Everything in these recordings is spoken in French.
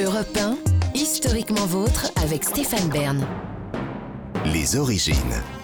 Europe 1, historiquement vôtre avec Stéphane Bern. Les origines.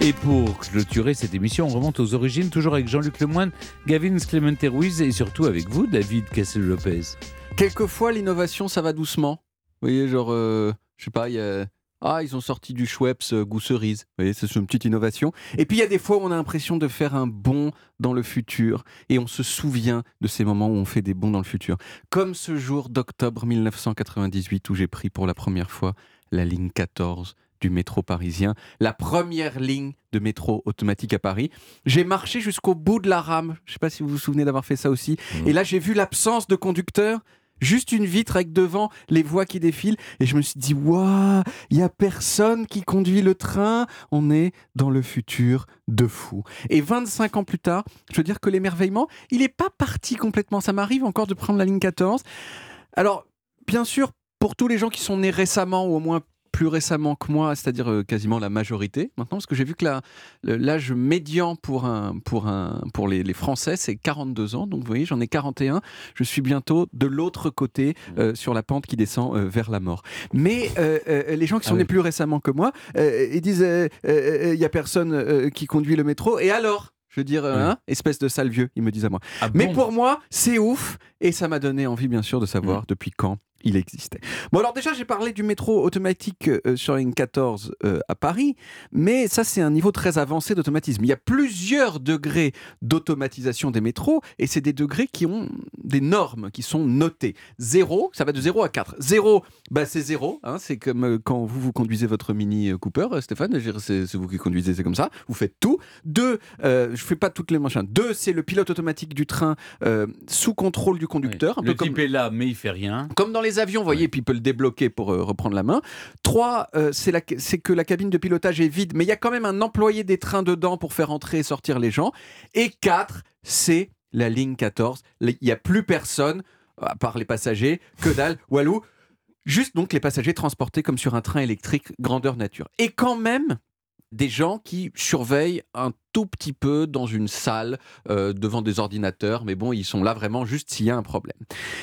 Et pour clôturer cette émission, on remonte aux origines, toujours avec Jean-Luc Lemoyne, Gavin Clemente Ruiz et surtout avec vous, David Cassel-Lopez. Quelquefois, l'innovation, ça va doucement. Vous voyez, genre, euh, je sais pas, il y a. Ah, ils ont sorti du Schweppes euh, goût cerise. Vous voyez, c'est une petite innovation. Et puis, il y a des fois où on a l'impression de faire un bond dans le futur. Et on se souvient de ces moments où on fait des bonds dans le futur. Comme ce jour d'octobre 1998 où j'ai pris pour la première fois la ligne 14 du métro parisien, la première ligne de métro automatique à Paris. J'ai marché jusqu'au bout de la rame. Je ne sais pas si vous vous souvenez d'avoir fait ça aussi. Et là, j'ai vu l'absence de conducteur. Juste une vitre avec devant les voies qui défilent. Et je me suis dit, waouh, il n'y a personne qui conduit le train. On est dans le futur de fou. Et 25 ans plus tard, je veux dire que l'émerveillement, il n'est pas parti complètement. Ça m'arrive encore de prendre la ligne 14. Alors, bien sûr, pour tous les gens qui sont nés récemment ou au moins plus récemment que moi, c'est-à-dire euh, quasiment la majorité maintenant, parce que j'ai vu que l'âge médian pour, un, pour, un, pour les, les Français, c'est 42 ans. Donc vous voyez, j'en ai 41. Je suis bientôt de l'autre côté euh, sur la pente qui descend euh, vers la mort. Mais euh, les gens qui sont Ah nés oui. plus récemment que moi, ils disent il n'y a personne qui conduit le métro. Et alors je veux dire, Oui. hein, espèce de sale vieux, ils me disent à moi. Ah Mais pour moi, c'est ouf et ça m'a donné envie, bien sûr, de savoir depuis quand il existait. Bon, alors déjà, j'ai parlé du métro automatique euh, sur une 14 euh, à Paris, mais ça, c'est un niveau très avancé d'automatisme. Il y a plusieurs degrés d'automatisation des métros et c'est des degrés qui ont des normes qui sont notées. Zéro, ça va de 0 à 4. Zéro, bah, c'est zéro. hein, c'est comme euh, quand vous, vous conduisez votre Mini Cooper, Stéphane, c'est vous qui conduisez, c'est comme ça. Vous faites tout. Deux, euh, je fais pas toutes les machins. Deux, c'est le pilote automatique du train sous contrôle du conducteur. Un Le peu comme, type est là, mais il fait rien. comme dans les avions, vous voyez, puis il peut le débloquer pour euh, reprendre la main. Trois, euh, c'est la- c'est que la cabine de pilotage est vide, mais il y a quand même un employé des trains dedans pour faire entrer et sortir les gens. Et quatre, c'est la ligne 14. Il n'y a plus personne, à part les passagers, que dalle, Walou. Juste donc les passagers transportés comme sur un train électrique grandeur nature. Et quand même, des gens qui surveillent un tout petit peu dans une salle euh, devant des ordinateurs, mais bon, ils sont là vraiment juste s'il y a un problème.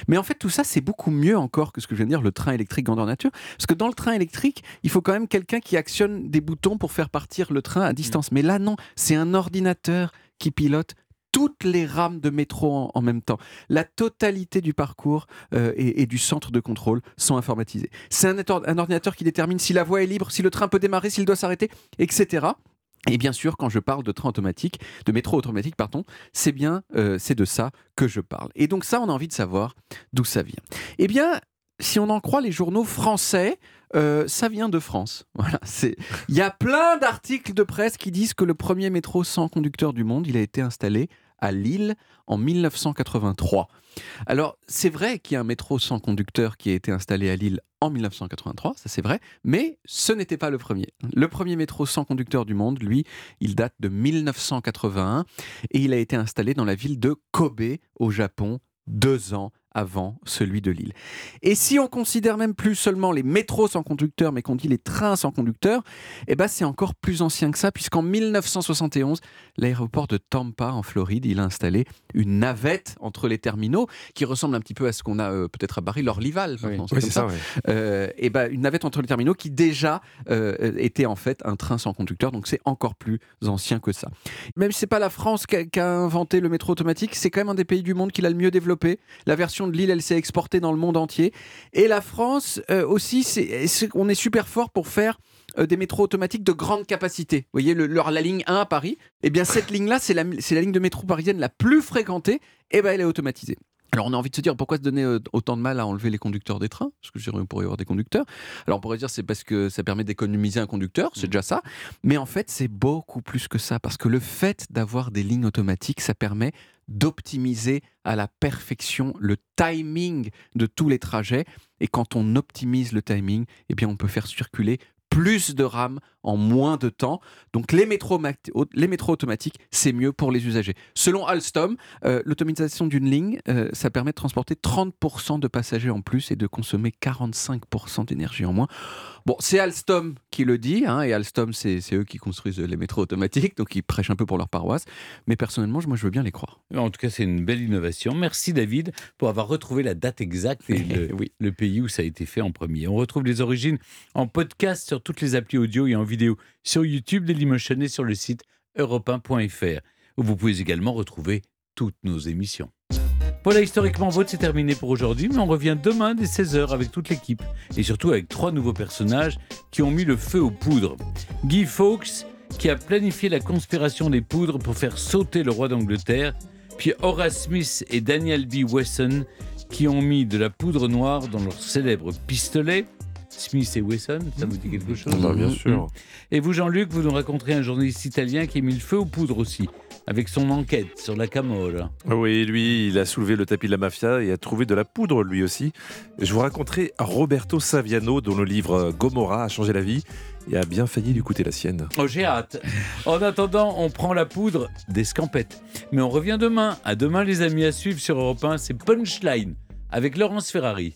Mais en fait, tout ça, c'est beaucoup mieux encore que ce que je viens de dire, le train électrique grandeur nature. Parce que dans le train électrique, il faut quand même quelqu'un qui actionne des boutons pour faire partir le train à distance. Mais là, non, c'est un ordinateur qui pilote toutes les rames de métro en, même temps. La totalité du parcours euh, et, du centre de contrôle sont informatisés. C'est un ordinateur qui détermine si la voie est libre, si le train peut démarrer, s'il doit s'arrêter, etc. Et bien sûr, quand je parle de train automatique, de métro automatique, pardon, c'est bien, euh, c'est de ça que je parle. Et donc ça, on a envie de savoir d'où ça vient. Eh bien, si on en croit les journaux français, euh, ça vient de France. Voilà, c'est. Il y a plein d'articles de presse qui disent que le premier métro sans conducteur du monde, il a été installé à Lille en 1983. Alors, c'est vrai qu'il y a un métro sans conducteur qui a été installé à Lille en 1983, ça c'est vrai, mais ce n'était pas le premier. Le premier métro sans conducteur du monde, lui, il date de 1981 et il a été installé dans la ville de Kobe, au Japon, deux ans avant celui de Lille. Et si on considère même plus seulement les métros sans conducteur, mais qu'on dit les trains sans conducteur, eh ben c'est encore plus ancien que ça, puisqu'en 1971, l'aéroport de Tampa, en Floride, il a installé une navette entre les terminaux qui ressemble un petit peu à ce qu'on a euh, peut-être à Paris, l'Orlival. maintenant, c'est Oui, ça, euh, et ben, une navette entre les terminaux qui déjà euh, était en fait un train sans conducteur, donc c'est encore plus ancien que ça. Même si c'est pas la France qui a, qui a inventé le métro automatique, c'est quand même un des pays du monde qui l'a le mieux développé. La version de Lille, elle s'est exportée dans le monde entier. Et la France euh, aussi, c'est, c'est- on est super fort pour faire euh, des métros automatiques de grande capacité. Vous voyez, le- leur- la ligne 1 à Paris, eh bien cette ligne-là, c'est la, c'est la ligne de métro parisienne la plus fréquentée, et ben elle est automatisée. Alors on a envie de se dire pourquoi se donner euh, autant de mal à enlever les conducteurs des trains? Parce que je dirais, on pourrait y avoir des conducteurs. Alors on pourrait dire c'est parce que ça permet d'économiser un conducteur, c'est déjà ça. Mais en fait c'est beaucoup plus que ça parce que le fait d'avoir des lignes automatiques, ça permet d'optimiser à la perfection le timing de tous les trajets. Et quand on optimise le timing, eh bien on peut faire circuler plus de rames en moins de temps. Donc les métros, les métros automatiques, c'est mieux pour les usagers. Selon Alstom, euh, l'automatisation d'une ligne, euh, ça permet de transporter 30% de passagers en plus et de consommer 45% d'énergie en moins. Bon, c'est Alstom qui le dit, hein, et Alstom, c'est eux qui construisent les métros automatiques, donc ils prêchent un peu pour leur paroisse. Mais personnellement, moi, je veux bien les croire. En tout cas, c'est une belle innovation. Merci David pour avoir retrouvé la date exacte et le, oui. le pays où ça a été fait en premier. On retrouve les origines en podcast sur toutes les applis audio et en vidéo sur YouTube, Dailymotion et sur le site europe où vous pouvez également retrouver toutes nos émissions. Voilà, historiquement vote, c'est terminé pour aujourd'hui, mais on revient demain dès 16h avec toute l'équipe et surtout avec trois nouveaux personnages qui ont mis le feu aux poudres. Guy Fawkes, qui a planifié la conspiration des poudres pour faire sauter le roi d'Angleterre, puis Horace Smith et Daniel B. Wesson, qui ont mis de la poudre noire dans leur célèbre pistolet. Smith et Wesson, ça vous dit quelque chose bah, Bien sûr. Et vous, Jean-Luc, vous nous raconterez un journaliste italien qui a mis le feu aux poudres aussi avec son enquête sur la Camorra. Oui, lui, il a soulevé le tapis de la mafia et a trouvé de la poudre lui aussi. Je vous raconterai Roberto Saviano, dont le livre Gomorra a changé la vie et a bien failli lui coûter la sienne. Oh, j'ai hâte. En attendant, on prend la poudre des scampettes. Mais on revient demain. À demain, les amis, à suivre sur Europe 1, c'est Punchline avec Laurence Ferrari.